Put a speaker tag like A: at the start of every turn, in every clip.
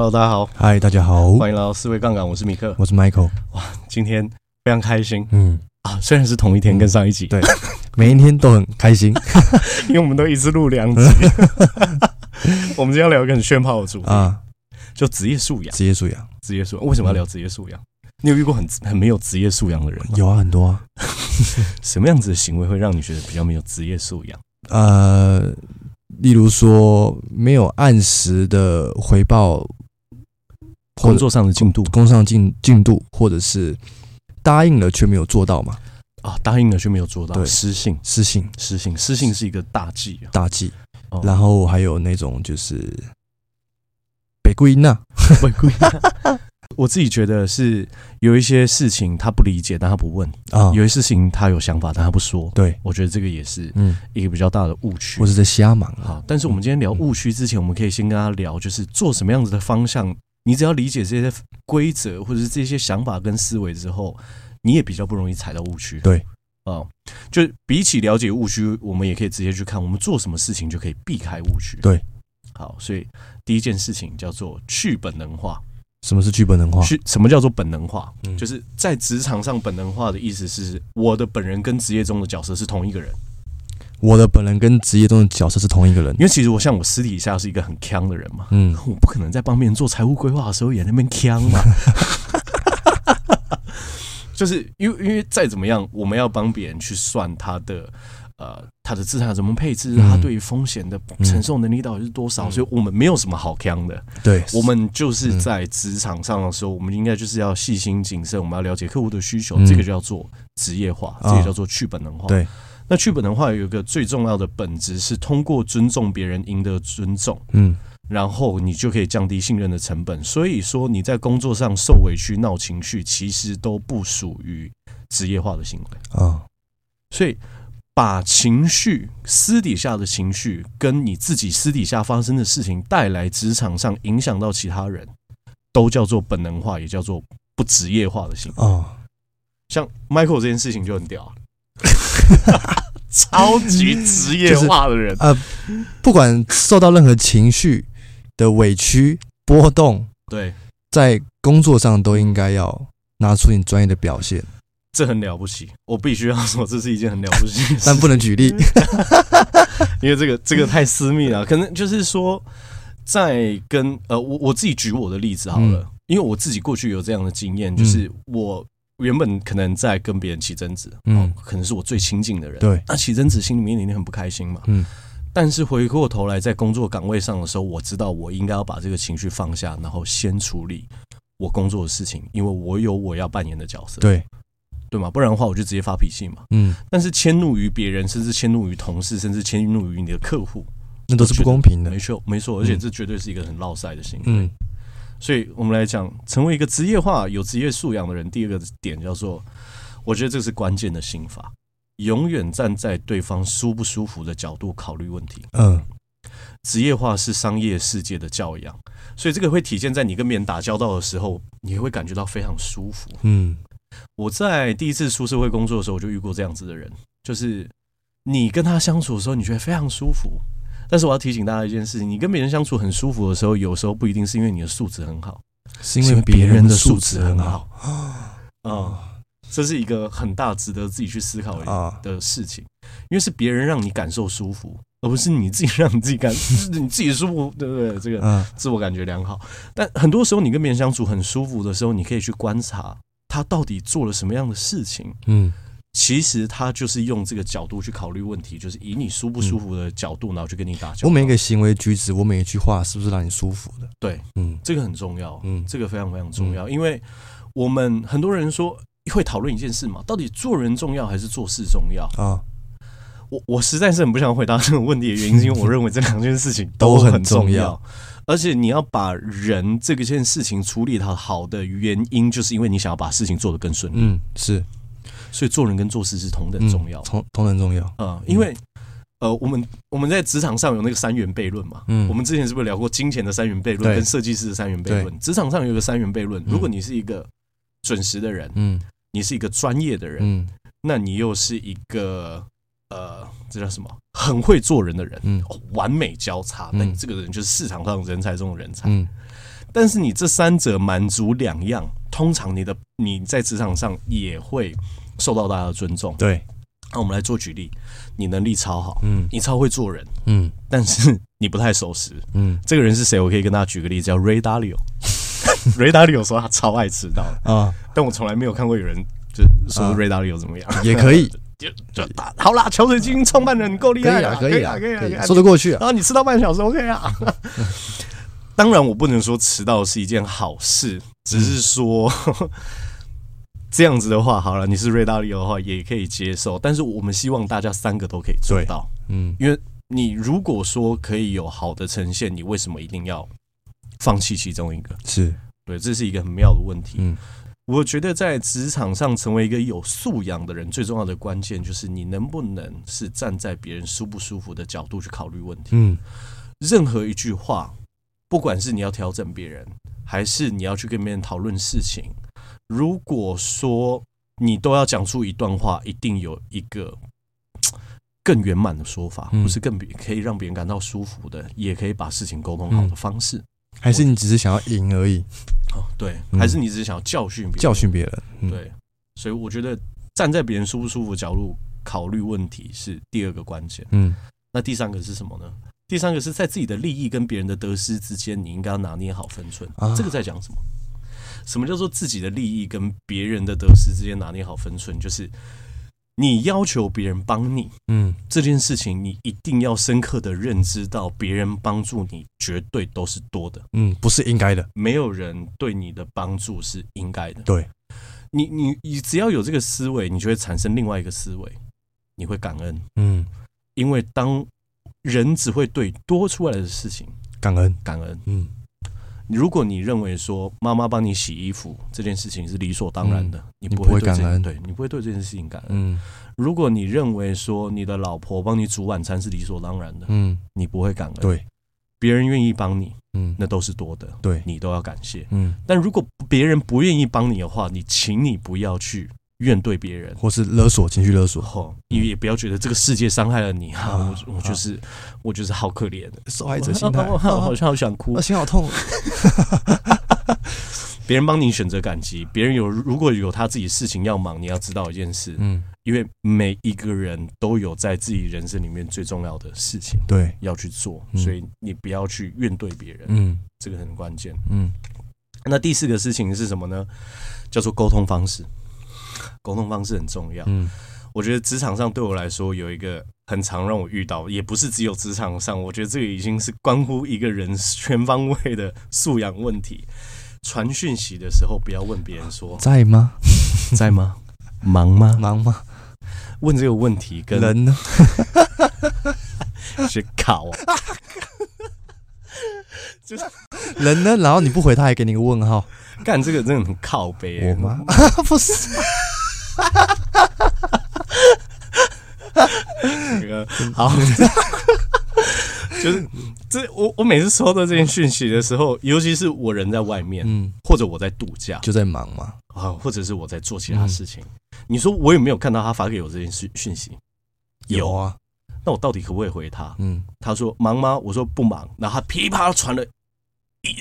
A: Hello，大家好，
B: 嗨，大家好，
A: 欢迎来到四位杠杆，我是米克，
B: 我是 Michael。
A: 哇，今天非常开心，
B: 嗯
A: 啊，虽然是同一天跟上一集，
B: 对，每一天都很开心，
A: 因为我们都一次录两集。我们今天要聊一个很炫炮的主题啊，就职业素养，
B: 职业素养，
A: 职业素养。为什么要聊职业素养？你有遇过很很没有职业素养的人吗？
B: 有啊，很多啊。
A: 什么样子的行为会让你觉得比较没有职业素养？
B: 呃，例如说没有按时的回报。
A: 工作上的进度，
B: 工作上进进度，或者是答应了却没有做到嘛？
A: 啊，答应了却没有做到，
B: 对，
A: 失信，
B: 失信，
A: 失信，失信是一个大忌，
B: 大忌。然后还有那种就是被归纳，
A: 被归纳。我自己觉得是有一些事情他不理解，但他不问啊；有些事情他有想法，但他不说。
B: 对，
A: 我觉得这个也是嗯一个比较大的误区，
B: 或者在瞎忙。
A: 好，但是我们今天聊误区之前，我们可以先跟他聊，就是做什么样子的方向。你只要理解这些规则或者是这些想法跟思维之后，你也比较不容易踩到误区。
B: 对，
A: 啊、哦，就比起了解误区，我们也可以直接去看我们做什么事情就可以避开误区。
B: 对，
A: 好，所以第一件事情叫做去本能化。
B: 什么是去本能化？
A: 去什么叫做本能化？
B: 嗯、
A: 就是在职场上本能化的意思是，我的本人跟职业中的角色是同一个人。
B: 我的本人跟职业中的角色是同一个人，
A: 因为其实我像我私底下是一个很强的人嘛，
B: 嗯，
A: 我不可能在帮别人做财务规划的时候也在那边强嘛，就是因为因为再怎么样，我们要帮别人去算他的呃他的资产怎么配置，他对于风险的承受能力到底是多少，所以我们没有什么好强的，
B: 对，
A: 我们就是在职场上的时候，我们应该就是要细心谨慎，我们要了解客户的需求，这个就叫做职业化，这个叫做去本能化，对。那去本能化有一个最重要的本质是通过尊重别人赢得尊重，嗯，然后你就可以降低信任的成本。所以说你在工作上受委屈闹情绪，其实都不属于职业化的行为啊。所以把情绪私底下的情绪跟你自己私底下发生的事情带来职场上影响到其他人，都叫做本能化，也叫做不职业化的行为啊。像 Michael 这件事情就很屌。超级职业化的人，
B: 呃，不管受到任何情绪的委屈波动，
A: 对，
B: 在工作上都应该要拿出你专业的表现，
A: 这很了不起。我必须要说，这是一件很了不起，
B: 但不能举例，
A: 因为这个这个太私密了。可能就是说，在跟呃，我我自己举我的例子好了，因为我自己过去有这样的经验，就是我。原本可能在跟别人起争执，嗯，可能是我最亲近的人，
B: 对，
A: 那起争执心里面一定很不开心嘛，嗯，但是回过头来在工作岗位上的时候，我知道我应该要把这个情绪放下，然后先处理我工作的事情，因为我有我要扮演的角色，
B: 对，
A: 对嘛，不然的话我就直接发脾气嘛，嗯，但是迁怒于别人，甚至迁怒于同事，甚至迁怒于你的客户，
B: 那都是不公平的，
A: 没错，没错，而且这绝对是一个很落塞的行为，嗯。所以我们来讲，成为一个职业化、有职业素养的人，第二个点叫做，我觉得这是关键的心法，永远站在对方舒不舒服的角度考虑问题。嗯，职业化是商业世界的教养，所以这个会体现在你跟别人打交道的时候，你会感觉到非常舒服。嗯，我在第一次出社会工作的时候，我就遇过这样子的人，就是你跟他相处的时候，你觉得非常舒服。但是我要提醒大家一件事情：你跟别人相处很舒服的时候，有时候不一定是因为你的素质很好，
B: 是因为别人的素质很好。
A: 啊，这是一个很大值得自己去思考的事情，因为是别人让你感受舒服，而不是你自己让你自己感 你自己舒服，对不对？这个自我感觉良好。但很多时候，你跟别人相处很舒服的时候，你可以去观察他到底做了什么样的事情？
B: 嗯，
A: 其实他就是用这个角度去考虑问题，就是以你舒不舒服的角度，然后去跟你打交道。
B: 我每一个行为举止，我每一句话，是不是让你舒服的？
A: 对，
B: 嗯，
A: 这个很重要，
B: 嗯，
A: 这个非常非常重要，因为我们很多人说会讨论一件事嘛，到底做人重要还是做事重要
B: 啊？
A: 我我实在是很不想回答这个问题的原因，是因为我认为这两件事情 都很重要。而且你要把人这个件事情处理好好的原因，就是因为你想要把事情做得更顺利。
B: 嗯，是，
A: 所以做人跟做事是同等重要，
B: 同同等重要。
A: 呃，因为呃，我们我们在职场上有那个三元悖论嘛。嗯，我们之前是不是聊过金钱的三元悖论跟设计师的三元悖论？职场上有一个三元悖论，如果你是一个准时的人，嗯，你是一个专业的人，嗯，那你又是一个。呃，这叫什么？很会做人的人，嗯，完美交叉，那你这个人就是市场上人才中的人才。嗯，但是你这三者满足两样，通常你的你在职场上也会受到大家的尊重。
B: 对，
A: 那我们来做举例，你能力超好，嗯，你超会做人，
B: 嗯，
A: 但是你不太守时，嗯，这个人是谁？我可以跟大家举个例子，叫 Ray Dalio。Ray Dalio 说他超爱迟到啊，但我从来没有看过有人就说 Ray Dalio 怎么样，
B: 也可以。
A: 就就打好啦，桥水经创办人够厉害了，
B: 可以啊，可以啊，可以啊，说得过去啊。
A: 啊，你迟到半小时，OK 啊。当然，我不能说迟到是一件好事，只是说这样子的话，好了，你是瑞达利的话也可以接受。但是我们希望大家三个都可以做到，嗯，因为你如果说可以有好的呈现，你为什么一定要放弃其中一个？
B: 是
A: 对，这是一个很妙的问题，嗯。我觉得在职场上成为一个有素养的人，最重要的关键就是你能不能是站在别人舒不舒服的角度去考虑问题。嗯，任何一句话，不管是你要调整别人，还是你要去跟别人讨论事情，如果说你都要讲出一段话，一定有一个 更圆满的说法，不是更可以让别人感到舒服的，也可以把事情沟通好的方式。
B: 还是你只是想要赢而已？
A: 哦，对，还是你只是想要教训别人？
B: 教训别人，嗯、
A: 对。所以我觉得站在别人舒不舒服的角度考虑问题是第二个关键。嗯，那第三个是什么呢？第三个是在自己的利益跟别人的得失之间，你应该要拿捏好分寸。啊，这个在讲什么？什么叫做自己的利益跟别人的得失之间拿捏好分寸？就是。你要求别人帮你，嗯，这件事情你一定要深刻的认知到，别人帮助你绝对都是多的，
B: 嗯，不是应该的，
A: 没有人对你的帮助是应该的。
B: 对，
A: 你你你只要有这个思维，你就会产生另外一个思维，你会感恩，
B: 嗯，
A: 因为当人只会对多出来的事情
B: 感恩，
A: 感恩，嗯。如果你认为说妈妈帮你洗衣服这件事情是理所当然的，你不会感恩，对，你不会对这件事情感恩。如果你认为说你的老婆帮你煮晚餐是理所当然的，嗯，你不会感恩。
B: 对，
A: 别人愿意帮你，嗯，那都是多的，
B: 对，
A: 你都要感谢。嗯，但如果别人不愿意帮你的话，你请你不要去。怨对别人，
B: 或是勒索，情绪勒索，
A: 吼，你也不要觉得这个世界伤害了你哈，我我就是我就是好可怜的，
B: 受害者心态，
A: 我 好像好想哭，
B: 心好痛。
A: 别人帮你选择感激，别人有如果有他自己事情要忙，你要知道一件事，嗯，因为每一个人都有在自己人生里面最重要的事情，
B: 对，
A: 要去做，所以你不要去怨对别人，
B: 嗯，
A: 这个很关键，嗯。那第四个事情是什么呢？叫做沟通方式。沟通方式很重要。嗯，我觉得职场上对我来说有一个很常让我遇到，也不是只有职场上，我觉得这个已经是关乎一个人全方位的素养问题。传讯息的时候，不要问别人说
B: 在吗？
A: 在吗？忙吗？
B: 忙吗？
A: 问这个问题跟
B: 人呢？
A: 是考啊，
B: 就是人呢？然后你不回，他还给你个问号。
A: 干这个真的很靠北。
B: 我吗？不是。
A: 那个好，就是这我我每次收到这件讯息的时候，尤其是我人在外面，嗯，或者我在度假，
B: 就在忙嘛，
A: 啊，或者是我在做其他事情。你说我有没有看到他发给我这件讯讯息？
B: 有啊，
A: 那我到底可不可以回他？嗯，他说忙吗？我说不忙，然后他噼啪传了一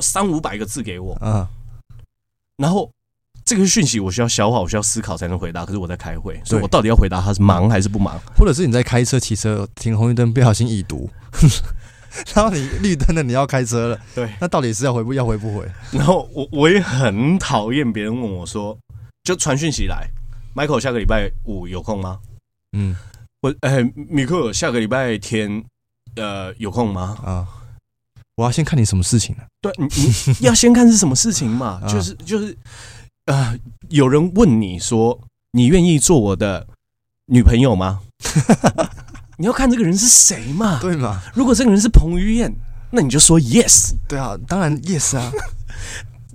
A: 三五百个字给我，嗯，然后。这个讯息我需要消化，我需要思考才能回答。可是我在开会，所以我到底要回答他是忙还是不忙？
B: 或者是你在开车、骑车停红绿灯，不小心已读，然后你绿灯了，你要开车了，
A: 对，
B: 那到底是要回不要回不回？
A: 然后我我也很讨厌别人问我说：“就传讯息来，Michael 下个礼拜五有空吗？嗯，我哎，米克下个礼拜天呃有空吗？啊，
B: 我要先看你什么事情呢？
A: 对，你你要先看是什么事情嘛？就是就是呃，有人问你说，你愿意做我的女朋友吗？你要看这个人是谁嘛？
B: 对嘛？
A: 如果这个人是彭于晏，那你就说 yes。
B: 对啊，当然 yes 啊。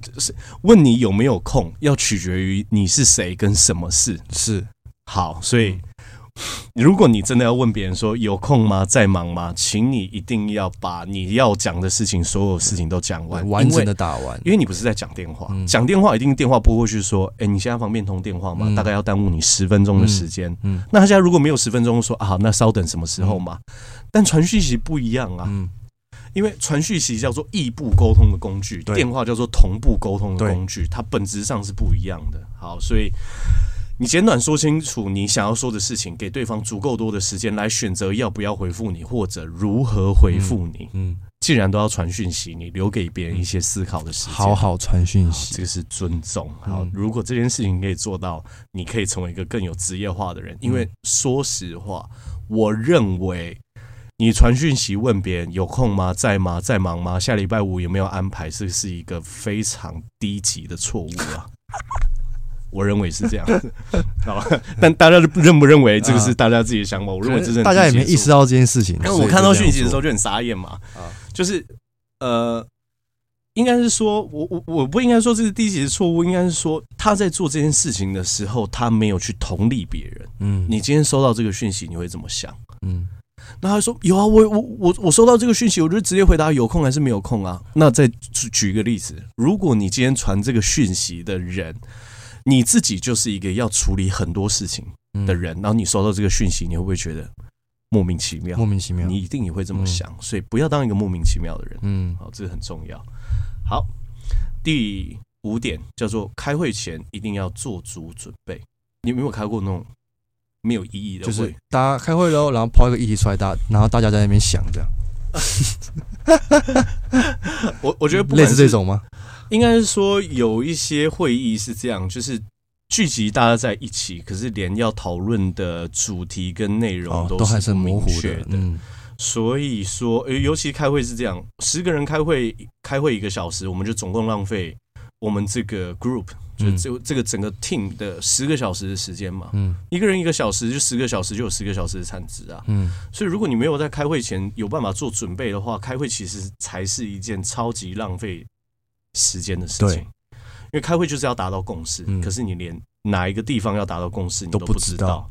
A: 就 是问你有没有空，要取决于你是谁跟什么事。
B: 是
A: 好，所以。如果你真的要问别人说有空吗？在忙吗？请你一定要把你要讲的事情，所有事情都讲完，
B: 完整的打完。
A: 因为你不是在讲电话，讲电话一定电话拨过去说：“哎，你现在方便通电话吗？”大概要耽误你十分钟的时间。嗯，那他现在如果没有十分钟，说啊，那稍等什么时候嘛？但传讯息不一样啊，因为传讯息叫做异步沟通的工具，电话叫做同步沟通的工具，它本质上是不一样的。好，所以。你简短说清楚你想要说的事情，给对方足够多的时间来选择要不要回复你，或者如何回复你。嗯，既然都要传讯息，你留给别人一些思考的时间，
B: 好好传讯息，
A: 这个是尊重。好，如果这件事情可以做到，你可以成为一个更有职业化的人。因为说实话，我认为你传讯息问别人有空吗？在吗？在忙吗？下礼拜五有没有安排？这是一个非常低级的错误啊。我认为是这样，好，但大家认不认为这个是大家自己的想法？我认为这是
B: 大家也没意识到这件事情。
A: 因为我看到讯息的时候就很傻眼嘛，就是呃，应该是说我我我不应该说这是低级的错误，应该是说他在做这件事情的时候，他没有去同理别人。嗯，你今天收到这个讯息，你会怎么想？嗯，那他说有啊，我我我我收到这个讯息，我就直接回答有空还是没有空啊？那再举举一个例子，如果你今天传这个讯息的人。你自己就是一个要处理很多事情的人，然后你收到这个讯息，你会不会觉得莫名其妙？
B: 莫名其妙，
A: 你一定也会这么想，所以不要当一个莫名其妙的人。嗯，好，这个很重要。好，第五点叫做开会前一定要做足准备。你有没有开过那种没有意义的会？
B: 就是大家开会喽，然后抛一个议题出来，大然后大家在那边想这样。
A: 我我觉得
B: 类似这种吗？
A: 应该是说有一些会议是这样，就是聚集大家在一起，可是连要讨论的主题跟内容都是很模糊的。嗯，所以说，尤其开会是这样，十个人开会，开会一个小时，我们就总共浪费我们这个 group 就这这个整个 team 的十个小时的时间嘛。嗯，一个人一个小时，就十个小时就有十个小时的产值啊。嗯，所以如果你没有在开会前有办法做准备的话，开会其实才是一件超级浪费时间的事情，因为开会就是要达到共识，可是你连哪一个地方要达到共识你都不知道，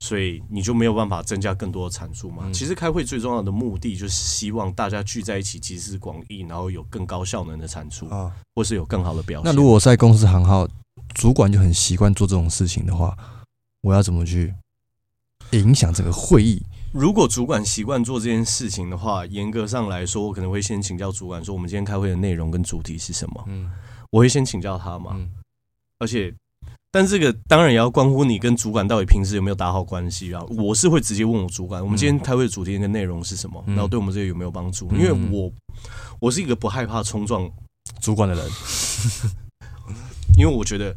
A: 所以你就没有办法增加更多的产出嘛。其实开会最重要的目的就是希望大家聚在一起，集思广益，然后有更高效能的产出啊，或是有更好的表现。
B: 那如果在公司行号，主管就很习惯做这种事情的话，我要怎么去影响这个会议？
A: 如果主管习惯做这件事情的话，严格上来说，我可能会先请教主管说，我们今天开会的内容跟主题是什么？嗯，我会先请教他嘛。嗯，而且，但这个当然也要关乎你跟主管到底平时有没有打好关系啊。我是会直接问我主管，我们今天开会的主题跟内容是什么？然后对我们这个有没有帮助？因为我我是一个不害怕冲撞主管的人，因为我觉得。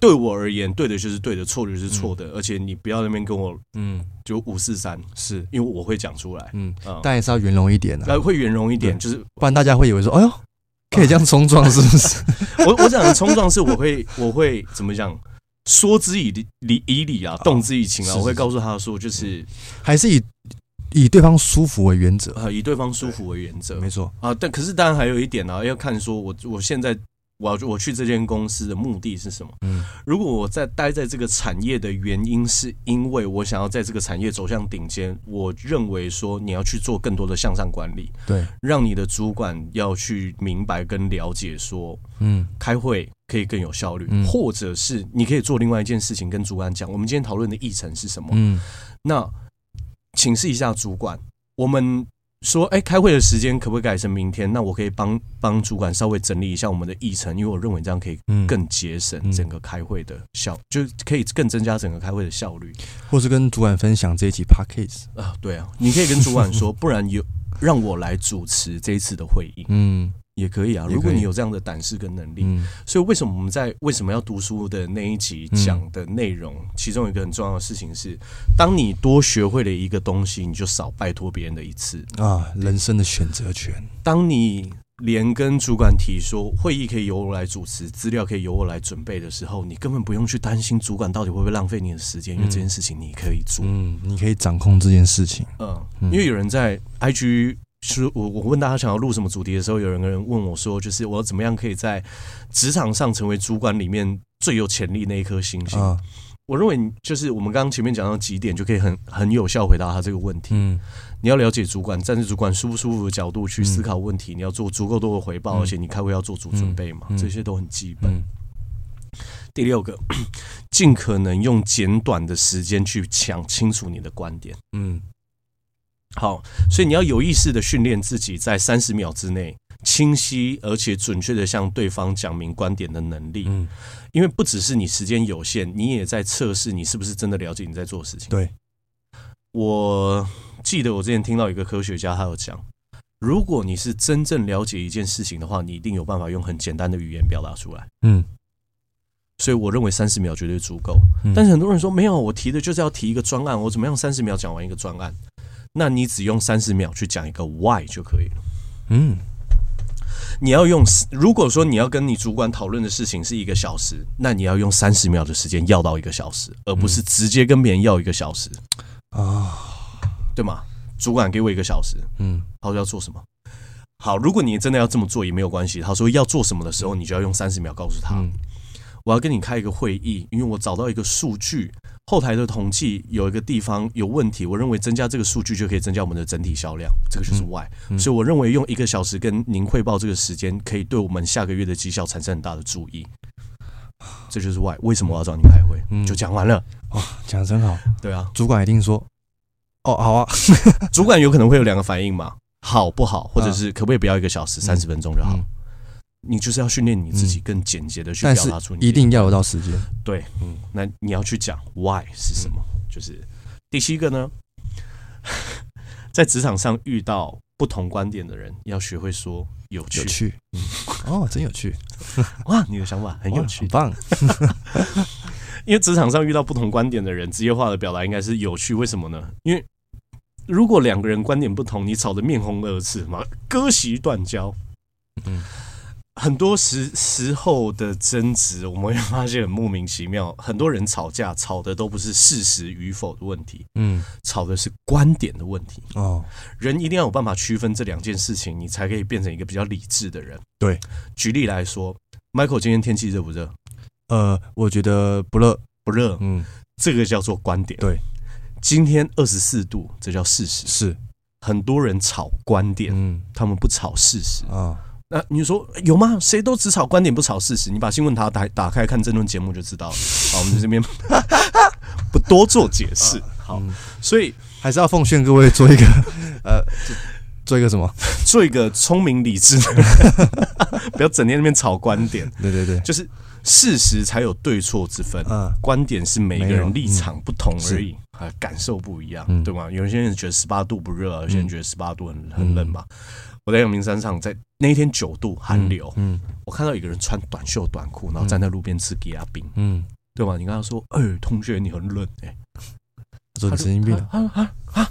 A: 对我而言，对的就是对的，错的就是错的，嗯、而且你不要那边跟我，嗯，就五四三，是因为我会讲出来，嗯，嗯
B: 但也是要圆融一点的、啊，
A: 会圆融一点，就是
B: 不然大家会以为说，哎呦，可以这样冲撞是不是？
A: 我我讲的冲撞是，我会我会怎么讲？说之以理以理啊，动之以情啊，是是是我会告诉他说，就是
B: 还是以以对方舒服为原则
A: 啊，以对方舒服为原则，
B: 没错
A: 啊。但可是当然还有一点呢、啊，要看说我我现在。我要我去这间公司的目的是什么？嗯，如果我在待在这个产业的原因是因为我想要在这个产业走向顶尖，我认为说你要去做更多的向上管理，
B: 对，
A: 让你的主管要去明白跟了解说，嗯，开会可以更有效率，嗯，或者是你可以做另外一件事情，跟主管讲，我们今天讨论的议程是什么？嗯，那请示一下主管，我们。说，哎，开会的时间可不可以改成明天？那我可以帮帮主管稍微整理一下我们的议程，因为我认为这样可以更节省整个开会的效，嗯、就可以更增加整个开会的效率。
B: 或是跟主管分享这一期 p a c k a g e
A: 啊，对啊，你可以跟主管说，不然有让我来主持这一次的会议。嗯。也可以啊。如果你有这样的胆识跟能力，嗯、所以为什么我们在为什么要读书的那一集讲的内容，嗯、其中一个很重要的事情是，当你多学会了一个东西，你就少拜托别人的一次
B: 啊，人生的选择权。
A: 当你连跟主管提说会议可以由我来主持，资料可以由我来准备的时候，你根本不用去担心主管到底会不会浪费你的时间，因为这件事情你可以做，
B: 嗯，你可以掌控这件事情，
A: 嗯，因为有人在 IG。是我我问大家想要录什么主题的时候，有人人问我说，就是我要怎么样可以在职场上成为主管里面最有潜力那一颗星星？啊、我认为就是我们刚刚前面讲到几点，就可以很很有效回答他这个问题。嗯，你要了解主管，站在主管舒不舒服的角度去思考问题，嗯、你要做足够多的回报，嗯、而且你开会要做足准备嘛，嗯、这些都很基本。嗯、第六个，尽可能用简短的时间去讲清楚你的观点。嗯。好，所以你要有意识的训练自己，在三十秒之内清晰而且准确的向对方讲明观点的能力。嗯，因为不只是你时间有限，你也在测试你是不是真的了解你在做的事情。
B: 对，
A: 我记得我之前听到一个科学家，他有讲，如果你是真正了解一件事情的话，你一定有办法用很简单的语言表达出来。嗯，所以我认为三十秒绝对足够。但是很多人说没有，我提的就是要提一个专案，我怎么样三十秒讲完一个专案？那你只用三十秒去讲一个 why 就可以了。嗯，你要用，如果说你要跟你主管讨论的事情是一个小时，那你要用三十秒的时间要到一个小时，而不是直接跟别人要一个小时啊，对吗？主管给我一个小时，嗯，他说要做什么？好，如果你真的要这么做也没有关系。他说要做什么的时候，你就要用三十秒告诉他，我要跟你开一个会议，因为我找到一个数据。后台的统计有一个地方有问题，我认为增加这个数据就可以增加我们的整体销量，这个就是 why。所以我认为用一个小时跟您汇报这个时间，可以对我们下个月的绩效产生很大的注意，这就是 why。为什么我要找你开会？就讲完了。
B: 哇，讲的真好。
A: 对啊，
B: 主管一定说，哦，好啊。
A: 主管有可能会有两个反应嘛，好不好，或者是可不可以不要一个小时，三十分钟就好。你就是要训练你自己更简洁的去表达出你，
B: 一定要有到时间。
A: 对，嗯，那你要去讲 why 是什么？就是第七个呢，在职场上遇到不同观点的人，要学会说有趣。
B: 有趣，嗯，哦，真有趣，
A: 哇，你的想法很有趣，
B: 很棒。
A: 因为职场上遇到不同观点的人，职业化的表达应该是有趣。为什么呢？因为如果两个人观点不同，你吵得面红耳赤嘛，割席断交。嗯。很多时时候的争执，我们会发现很莫名其妙。很多人吵架，吵的都不是事实与否的问题，嗯，吵的是观点的问题。哦，人一定要有办法区分这两件事情，你才可以变成一个比较理智的人。
B: 对，
A: 举例来说，Michael，今天天气热不热？
B: 呃，我觉得不热，
A: 不热。嗯，这个叫做观点。
B: 对，
A: 今天二十四度，这叫事实。
B: 是，很
A: 多人吵观点，嗯，他们不吵事实啊。那你说有吗？谁都只炒观点不炒事实？你把新闻台打打开看争论节目就知道了。好，我们在这边 不多做解释。好，所以
B: 还是要奉劝各位做一个呃，做一个什么？
A: 做一个聪明理智的，不要整天那边吵观点。
B: 对对对，
A: 就是事实才有对错之分。嗯，观点是每个人立场不同而已，啊，感受不一样，对吗？有些人觉得十八度不热，有些人觉得十八度很很冷嘛。我在阳明山上，在那一天九度寒流，嗯，我看到一个人穿短袖短裤，然后站在路边吃吉亚冰，嗯，对吧？你跟他说，哎，同学，你很冷，哎，
B: 说你神经病。
A: 啊啊啊！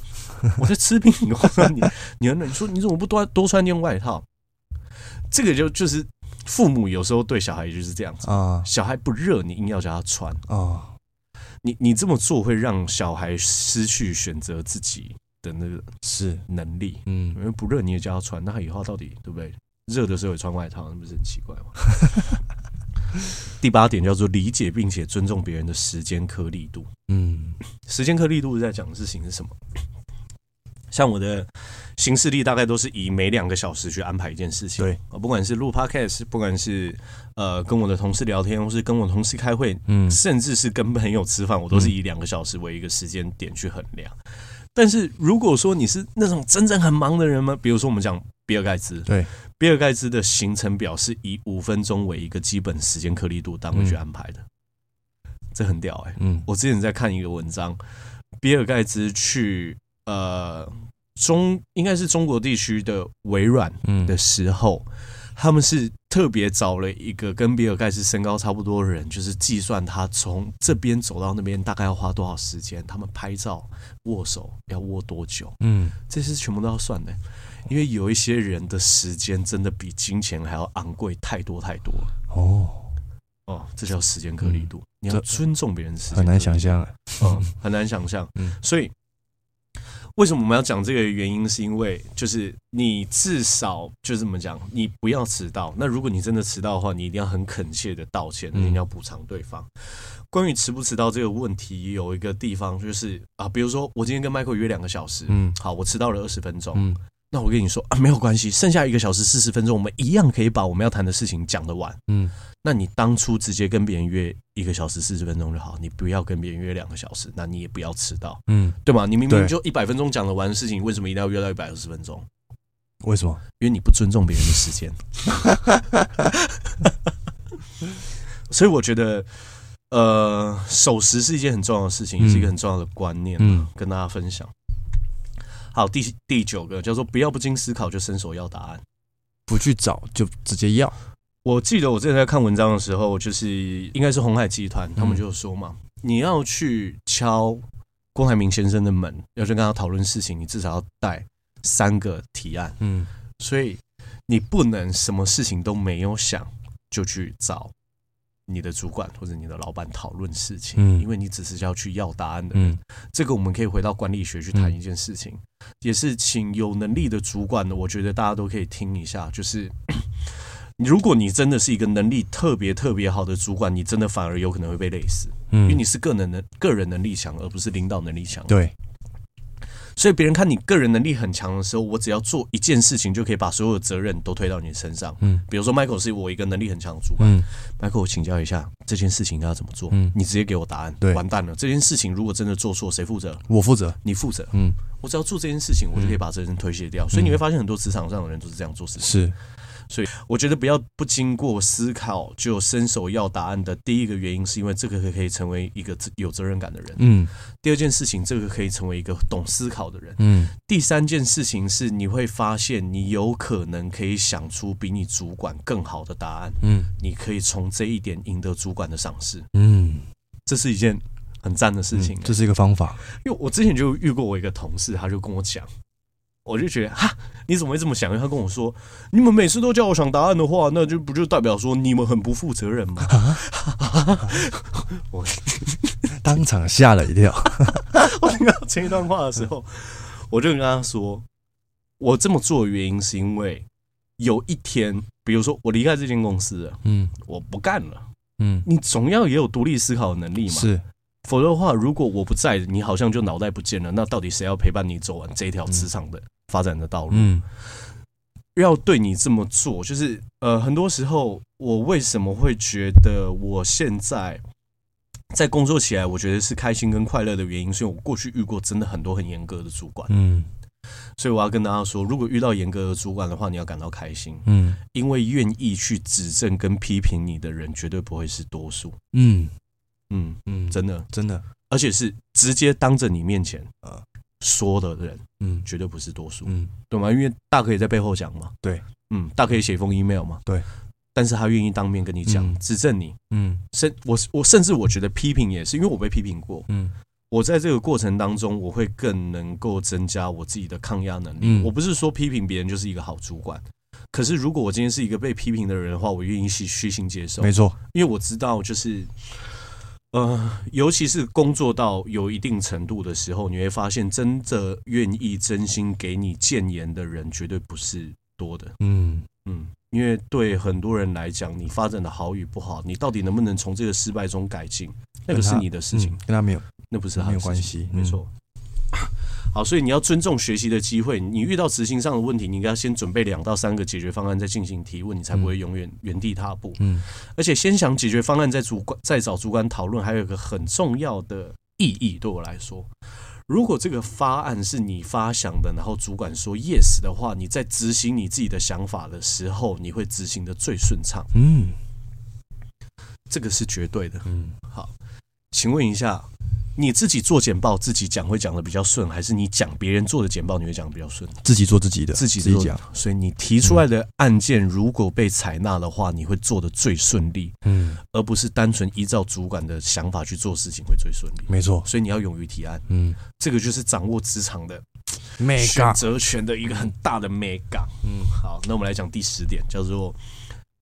A: 我在吃冰，你 你很冷，你说你怎么不多多穿件外套？这个就就是父母有时候对小孩就是这样子啊，小孩不热，你硬要叫他穿。啊，你你这么做会让小孩失去选择自己的那个是能力，嗯，因为不热你也叫他穿，那他以后到底对不对？热的时候也穿外套，那不是很奇怪吗？第八点叫做理解并且尊重别人的时间颗粒度，嗯，时间颗粒度在讲的事情是什么？像我的行事历大概都是以每两个小时去安排一件事情，对，不管是录 podcast，不管是呃跟我的同事聊天，或是跟我同事开会，嗯，甚至是跟朋友吃饭，我都是以两个小时为一个时间点去衡量。但是如果说你是那种真正很忙的人吗？比如说我们讲比尔盖茨，
B: 对，
A: 比尔盖茨的行程表是以五分钟为一个基本时间颗粒度单位去安排的，嗯、这很屌哎、欸。嗯，我之前在看一个文章，比尔盖茨去呃中应该是中国地区的微软的时候，嗯、他们是特别找了一个跟比尔盖茨身高差不多的人，就是计算他从这边走到那边大概要花多少时间，他们拍照、握手要握多久，
B: 嗯，
A: 这些全部都要算的。因为有一些人的时间真的比金钱还要昂贵太多太多。
B: 哦。
A: 哦，这叫时间颗粒度，嗯、你要尊重别人的时间，
B: 很难想象，
A: 嗯，很难想象，嗯，所以。为什么我们要讲这个原因？是因为就是你至少就这么讲，你不要迟到。那如果你真的迟到的话，你一定要很恳切的道歉，一定要补偿对方。关于迟不迟到这个问题，有一个地方就是啊，比如说我今天跟 Michael 约两个小时，嗯，好，我迟到了二十分钟，嗯。那我跟你说啊，没有关系，剩下一个小时四十分钟，我们一样可以把我们要谈的事情讲得完。嗯，那你当初直接跟别人约一个小时四十分钟就好，你不要跟别人约两个小时，那你也不要迟到。嗯，对吗？你明明就一百分钟讲得完的事情，为什么一定要约到一百二十分钟？
B: 为什么？
A: 因为你不尊重别人的时间。所以我觉得，呃，守时是一件很重要的事情，也是一个很重要的观念，嗯，跟大家分享。好，第第九个叫做不要不经思考就伸手要答案，
B: 不去找就直接要。
A: 我记得我之前在看文章的时候，就是应该是鸿海集团，他们就说嘛，嗯、你要去敲郭台铭先生的门，要去跟他讨论事情，你至少要带三个提案。嗯，所以你不能什么事情都没有想就去找。你的主管或者你的老板讨论事情，嗯，因为你只是要去要答案的人。嗯，这个我们可以回到管理学去谈一件事情，也是请有能力的主管呢，我觉得大家都可以听一下。就是，如果你真的是一个能力特别特别好的主管，你真的反而有可能会被累死，嗯，因为你是个人能个人能力强，而不是领导能力强。
B: 对。
A: 所以别人看你个人能力很强的时候，我只要做一件事情就可以把所有的责任都推到你身上。嗯，比如说 Michael 是我一个能力很强的主管，嗯，Michael 我请教一下这件事情应该要怎么做？嗯，你直接给我答案。对，完蛋了，这件事情如果真的做错，谁负责？
B: 我负责，
A: 你负责。嗯，我只要做这件事情，我就可以把责任推卸掉。所以你会发现很多职场上的人都是这样做事情。
B: 是。
A: 所以我觉得不要不经过思考就伸手要答案的第一个原因，是因为这个可以成为一个有责任感的人。嗯。第二件事情，这个可以成为一个懂思考的人。嗯。第三件事情是，你会发现你有可能可以想出比你主管更好的答案。嗯。你可以从这一点赢得主管的赏识。嗯。这是一件很赞的事情，欸。
B: 这是一个方法。
A: 因为我之前就遇过我一个同事，他就跟我讲。我就觉得哈，你怎么会这么想？因为他跟我说，你们每次都叫我想答案的话，那就不就代表说你们很不负责任吗？
B: 我 当场吓了一跳。
A: 我听到前一段话的时候，我就跟他说，我这么做的原因是因为有一天，比如说我离开这间公司了，嗯，我不干了，嗯，你总要也有独立思考的能力嘛，
B: 是。
A: 否则的话，如果我不在，你好像就脑袋不见了。那到底谁要陪伴你走完这一条职场的发展的道路？嗯，要对你这么做，就是呃，很多时候我为什么会觉得我现在在工作起来，我觉得是开心跟快乐的原因，是因为我过去遇过真的很多很严格的主管。嗯，所以我要跟大家说，如果遇到严格的主管的话，你要感到开心。嗯，因为愿意去指正跟批评你的人，绝对不会是多数。嗯。嗯嗯，真的
B: 真的，
A: 而且是直接当着你面前呃说的人，嗯，绝对不是多数，嗯，对吗？因为大可以在背后讲嘛，
B: 对，
A: 嗯，大可以写封 email 嘛，
B: 对，
A: 但是他愿意当面跟你讲，嗯、指正你，嗯，甚我我甚至我觉得批评也是，因为我被批评过，嗯，我在这个过程当中，我会更能够增加我自己的抗压能力。嗯、我不是说批评别人就是一个好主管，可是如果我今天是一个被批评的人的话，我愿意去虚心接受，
B: 没错，
A: 因为我知道就是。呃，尤其是工作到有一定程度的时候，你会发现，真的愿意真心给你建言的人，绝对不是多的。嗯嗯，因为对很多人来讲，你发展的好与不好，你到底能不能从这个失败中改进，那个是你的事情，
B: 跟他没有，
A: 那不是他的
B: 没有关系，
A: 没错。好，所以你要尊重学习的机会。你遇到执行上的问题，你应该先准备两到三个解决方案，再进行提问，你才不会永远原地踏步。嗯，而且先想解决方案，再主管再找主管讨论，还有一个很重要的意义，对我来说，如果这个方案是你发想的，然后主管说 yes 的话，你在执行你自己的想法的时候，你会执行的最顺畅。嗯，这个是绝对的。嗯，好，请问一下。你自己做简报，自己讲会讲的比较顺，还是你讲别人做的简报，你会讲的比较顺？
B: 自己做自己的，
A: 自己
B: 自己讲。
A: 所以你提出来的案件如果被采纳的话，你会做的最顺利，嗯，而不是单纯依照主管的想法去做事情会最顺利。
B: 没错，
A: 所以你要勇于提案，嗯，这个就是掌握职场的
B: 选
A: 择权的一个很大的美感。嗯，好，那我们来讲第十点，叫做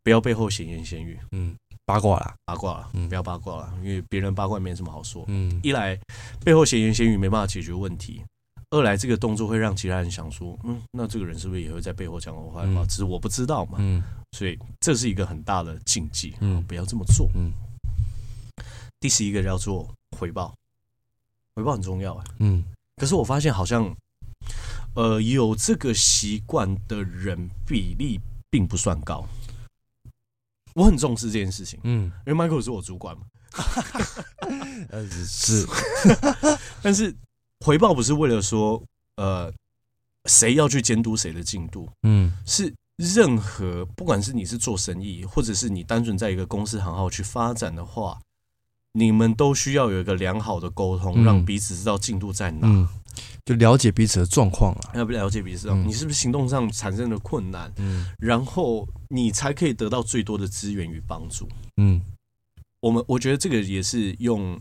A: 不要背后闲言闲语，嗯。
B: 八卦啦，
A: 八卦了，不要八卦了，因为别人八卦没什么好说。嗯，一来背后闲言闲语没办法解决问题，二来这个动作会让其他人想说，嗯，那这个人是不是也会在背后讲我坏话？只是我不知道嘛。嗯，所以这是一个很大的禁忌，嗯，不要这么做。嗯，第十一个叫做回报，回报很重要。嗯，可是我发现好像，呃，有这个习惯的人比例并不算高。我很重视这件事情，嗯，因为 Michael 是我主管嘛，
B: 呃是，
A: 但是回报不是为了说，呃，谁要去监督谁的进度，嗯，是任何不管是你是做生意，或者是你单纯在一个公司行号去发展的话，你们都需要有一个良好的沟通，让彼此知道进度在哪。嗯
B: 就了解彼此的状况啊，
A: 要不了解彼此，你是不是行动上产生了困难？嗯，然后你才可以得到最多的资源与帮助。嗯，我们我觉得这个也是用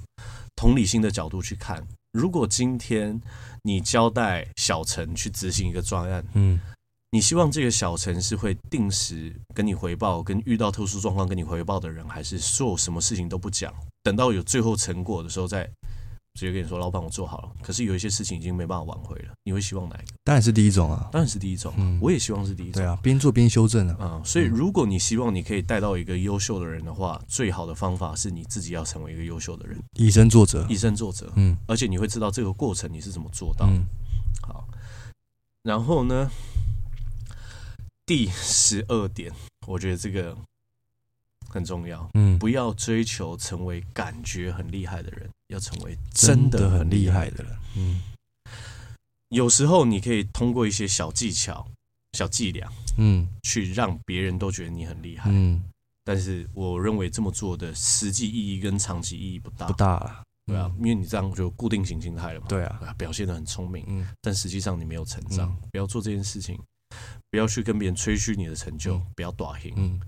A: 同理心的角度去看。如果今天你交代小陈去执行一个专案，嗯，你希望这个小陈是会定时跟你回报，跟遇到特殊状况跟你回报的人，还是做什么事情都不讲，等到有最后成果的时候再？直接跟你说，老板，我做好了。可是有一些事情已经没办法挽回了。你会希望哪一个？
B: 当然是第一种啊，
A: 当然是第一种。嗯，我也希望是第一种。
B: 对啊，边做边修正啊。
A: 嗯，所以如果你希望你可以带到一个优秀的人的话，最好的方法是你自己要成为一个优秀的人，
B: 以身作则，
A: 以身作则。嗯，而且你会知道这个过程你是怎么做到。嗯，好。然后呢，第十二点，我觉得这个。很重要，嗯，不要追求成为感觉很厉害的人，要成为真的很厉害的人。嗯，有时候你可以通过一些小技巧、小伎俩，嗯，去让别人都觉得你很厉害。嗯，但是我认为这么做的实际意义跟长期意义不大，
B: 不大了，
A: 对啊，因为你这样就固定型心态了嘛。
B: 对啊，
A: 表现的很聪明，嗯，但实际上你没有成长。不要做这件事情，不要去跟别人吹嘘你的成就，不要短行。嗯。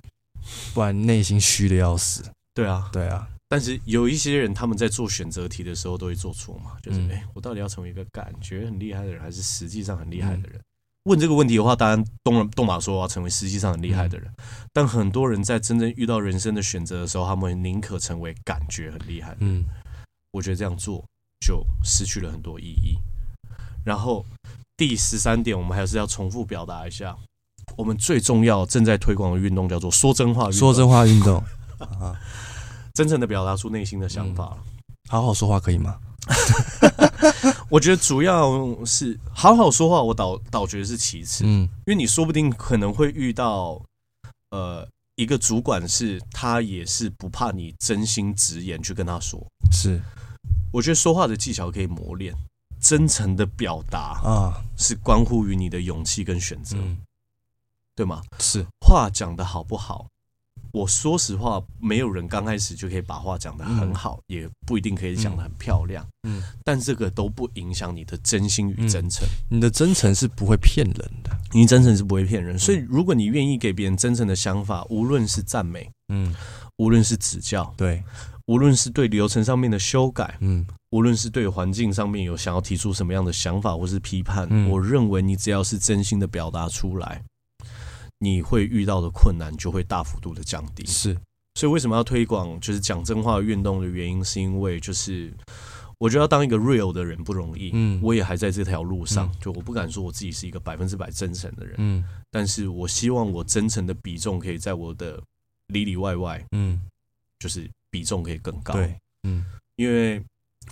B: 不然内心虚的要死。
A: 对啊，
B: 对啊。
A: 但是有一些人，他们在做选择题的时候都会做错嘛。就是，哎、欸，我到底要成为一个感觉很厉害的人，还是实际上很厉害的人？问这个问题的话，当然东东马说我要成为实际上很厉害的人。但很多人在真正遇到人生的选择的时候，他们宁可成为感觉很厉害。嗯，我觉得这样做就失去了很多意义。然后第十三点，我们还是要重复表达一下。我们最重要正在推广的运动叫做说真话运动。
B: 说真话运动啊，
A: 真诚的表达出内心的想法。
B: 好好说话可以吗？
A: 我觉得主要是好好说话，我倒倒觉得是其次。嗯，因为你说不定可能会遇到呃一个主管，是他也是不怕你真心直言去跟他说。
B: 是，
A: 我觉得说话的技巧可以磨练，真诚的表达啊，是关乎于你的勇气跟选择。对吗？
B: 是
A: 话讲的好不好？我说实话，没有人刚开始就可以把话讲得很好，嗯、也不一定可以讲得很漂亮。嗯，但这个都不影响你的真心与真诚。
B: 你的真诚是不会骗人的，
A: 你真诚是不会骗人。所以，如果你愿意给别人真诚的想法，无论是赞美，嗯，无论是指教，
B: 对，
A: 无论是对流程上面的修改，嗯，无论是对环境上面有想要提出什么样的想法或是批判，嗯、我认为你只要是真心的表达出来。你会遇到的困难就会大幅度的降低。
B: 是，
A: 所以为什么要推广就是讲真话运动的原因，是因为就是我觉得要当一个 real 的人不容易。嗯，我也还在这条路上，就我不敢说我自己是一个百分之百真诚的人。嗯，但是我希望我真诚的比重可以在我的里里外外，嗯，就是比重可以更高。
B: 对，嗯，
A: 因为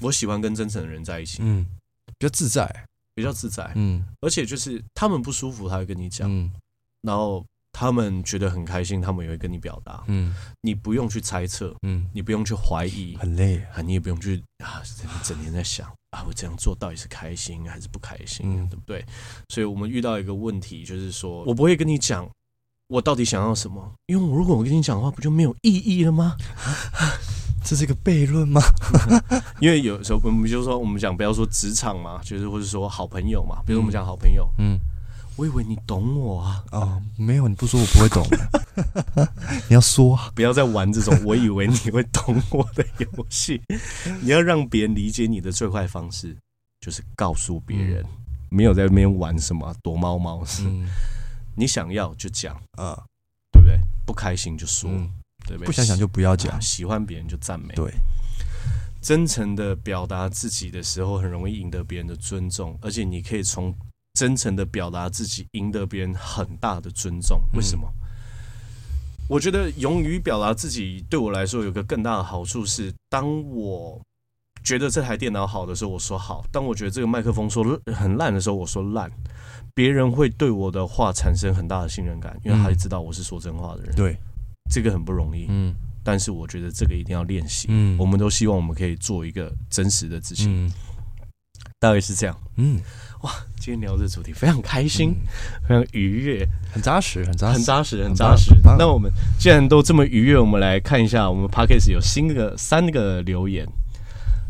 A: 我喜欢跟真诚的人在一起，
B: 嗯，比较自在，
A: 比较自在。嗯，而且就是他们不舒服，他会跟你讲。嗯。然后他们觉得很开心，他们也会跟你表达。嗯，你不用去猜测，嗯，你不用去怀疑，
B: 很累
A: 啊，你也不用去啊，整天在想啊，我这样做到底是开心还是不开心，嗯，对不对？所以我们遇到一个问题，就是说我不会跟你讲我到底想要什么，因为我如果我跟你讲的话，不就没有意义了吗？
B: 这是一个悖论吗？
A: 因为有时候我们就说，我们讲不要说职场嘛，就是或者说好朋友嘛，比如我们讲好朋友，嗯，我以为你懂我啊，
B: 哦，没有，你不说我不会懂，你要说，啊。
A: 不要再玩这种我以为你会懂我的游戏，你要让别人理解你的最快方式就是告诉别人，没有在那边玩什么躲猫猫，是，你想要就讲啊，对不对？不开心就说。对不对？
B: 不想想就不要讲，
A: 喜欢别人就赞美。
B: 对，
A: 真诚的表达自己的时候，很容易赢得别人的尊重，而且你可以从真诚的表达自己，赢得别人很大的尊重。为什么？嗯、我觉得勇于表达自己对我来说有个更大的好处是，当我觉得这台电脑好的时候，我说好；当我觉得这个麦克风说很烂的时候，我说烂。别人会对我的话产生很大的信任感，因为他知道我是说真话的人。
B: 对。
A: 这个很不容易，嗯，但是我觉得这个一定要练习，嗯，我们都希望我们可以做一个真实的自己，嗯，大概是这样，嗯，哇，今天聊这主题非常开心，嗯、非常愉悦，
B: 很扎实，很扎实，
A: 很扎实，很扎实。那我们既然都这么愉悦，我们来看一下我们 Podcast 有新的三个留言，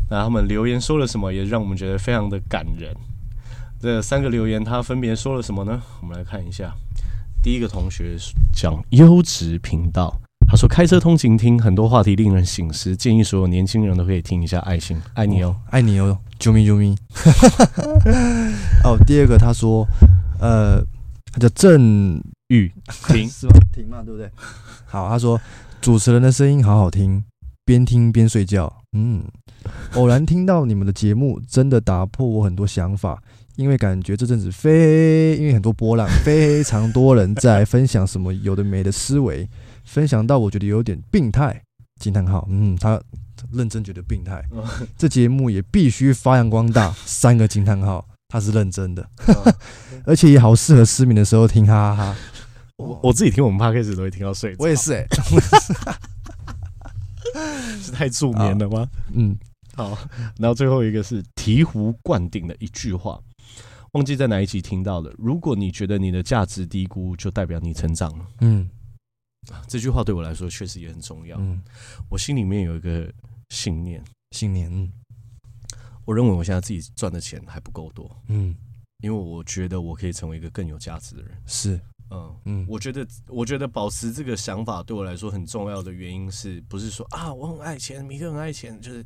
A: 那他们留言说了什么，也让我们觉得非常的感人。这三个留言他分别说了什么呢？我们来看一下。第一个同学讲优质频道，他说开车通勤听很多话题令人醒思，建议所有年轻人都可以听一下。爱心，爱你哦，
B: 爱你哦，啾咪啾咪。哦，第二个他说，呃，他叫郑玉婷 是吧？婷嘛，对不对？好，他说主持人的声音好好听，边听边睡觉。嗯，偶然听到你们的节目，真的打破我很多想法。因为感觉这阵子非因为很多波浪，非常多人在分享什么有的没的思维，分享到我觉得有点病态。惊叹号，嗯，他认真觉得病态。这节目也必须发扬光大。三个惊叹号，他是认真的，而且也好适合失眠的时候听，哈哈哈。
A: 我我自己听我们 Podcast 都会听到睡。
B: 我也是哎，
A: 是太助眠了吗？嗯，好。然后最后一个是醍醐灌顶的一句话。忘记在哪一集听到了。如果你觉得你的价值低估，就代表你成长了。嗯，这句话对我来说确实也很重要。嗯，我心里面有一个信念，
B: 信念。嗯，
A: 我认为我现在自己赚的钱还不够多。嗯，因为我觉得我可以成为一个更有价值的人。
B: 是。
A: 嗯嗯，我觉得，我觉得保持这个想法对我来说很重要的原因是不是说啊，我很爱钱，米克很爱钱，就是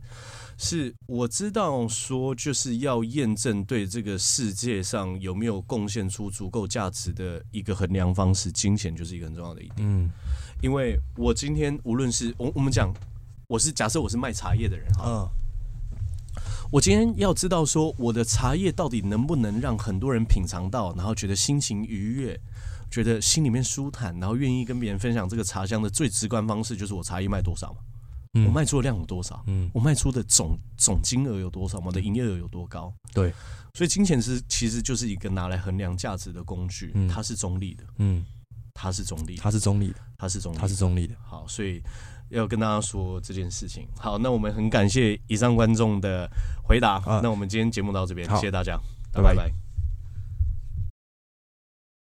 A: 是我知道说就是要验证对这个世界上有没有贡献出足够价值的一个衡量方式，金钱就是一个很重要的一点。嗯，因为我今天无论是我我们讲，我是假设我是卖茶叶的人哈，嗯，我今天要知道说我的茶叶到底能不能让很多人品尝到，然后觉得心情愉悦。觉得心里面舒坦，然后愿意跟别人分享这个茶香的最直观方式，就是我茶叶卖多少嘛？嗯、我卖出的量有多少？嗯，我卖出的总总金额有多少？我的营业额有多高？
B: 对，
A: 所以金钱是其实就是一个拿来衡量价值的工具，嗯、它是中立的，嗯，它是中立，
B: 它是中立的，
A: 它是中立，
B: 它是中立的。
A: 好，所以要跟大家说这件事情。好，那我们很感谢以上观众的回答。啊、那我们今天节目到这边，谢谢大家，拜拜。拜拜。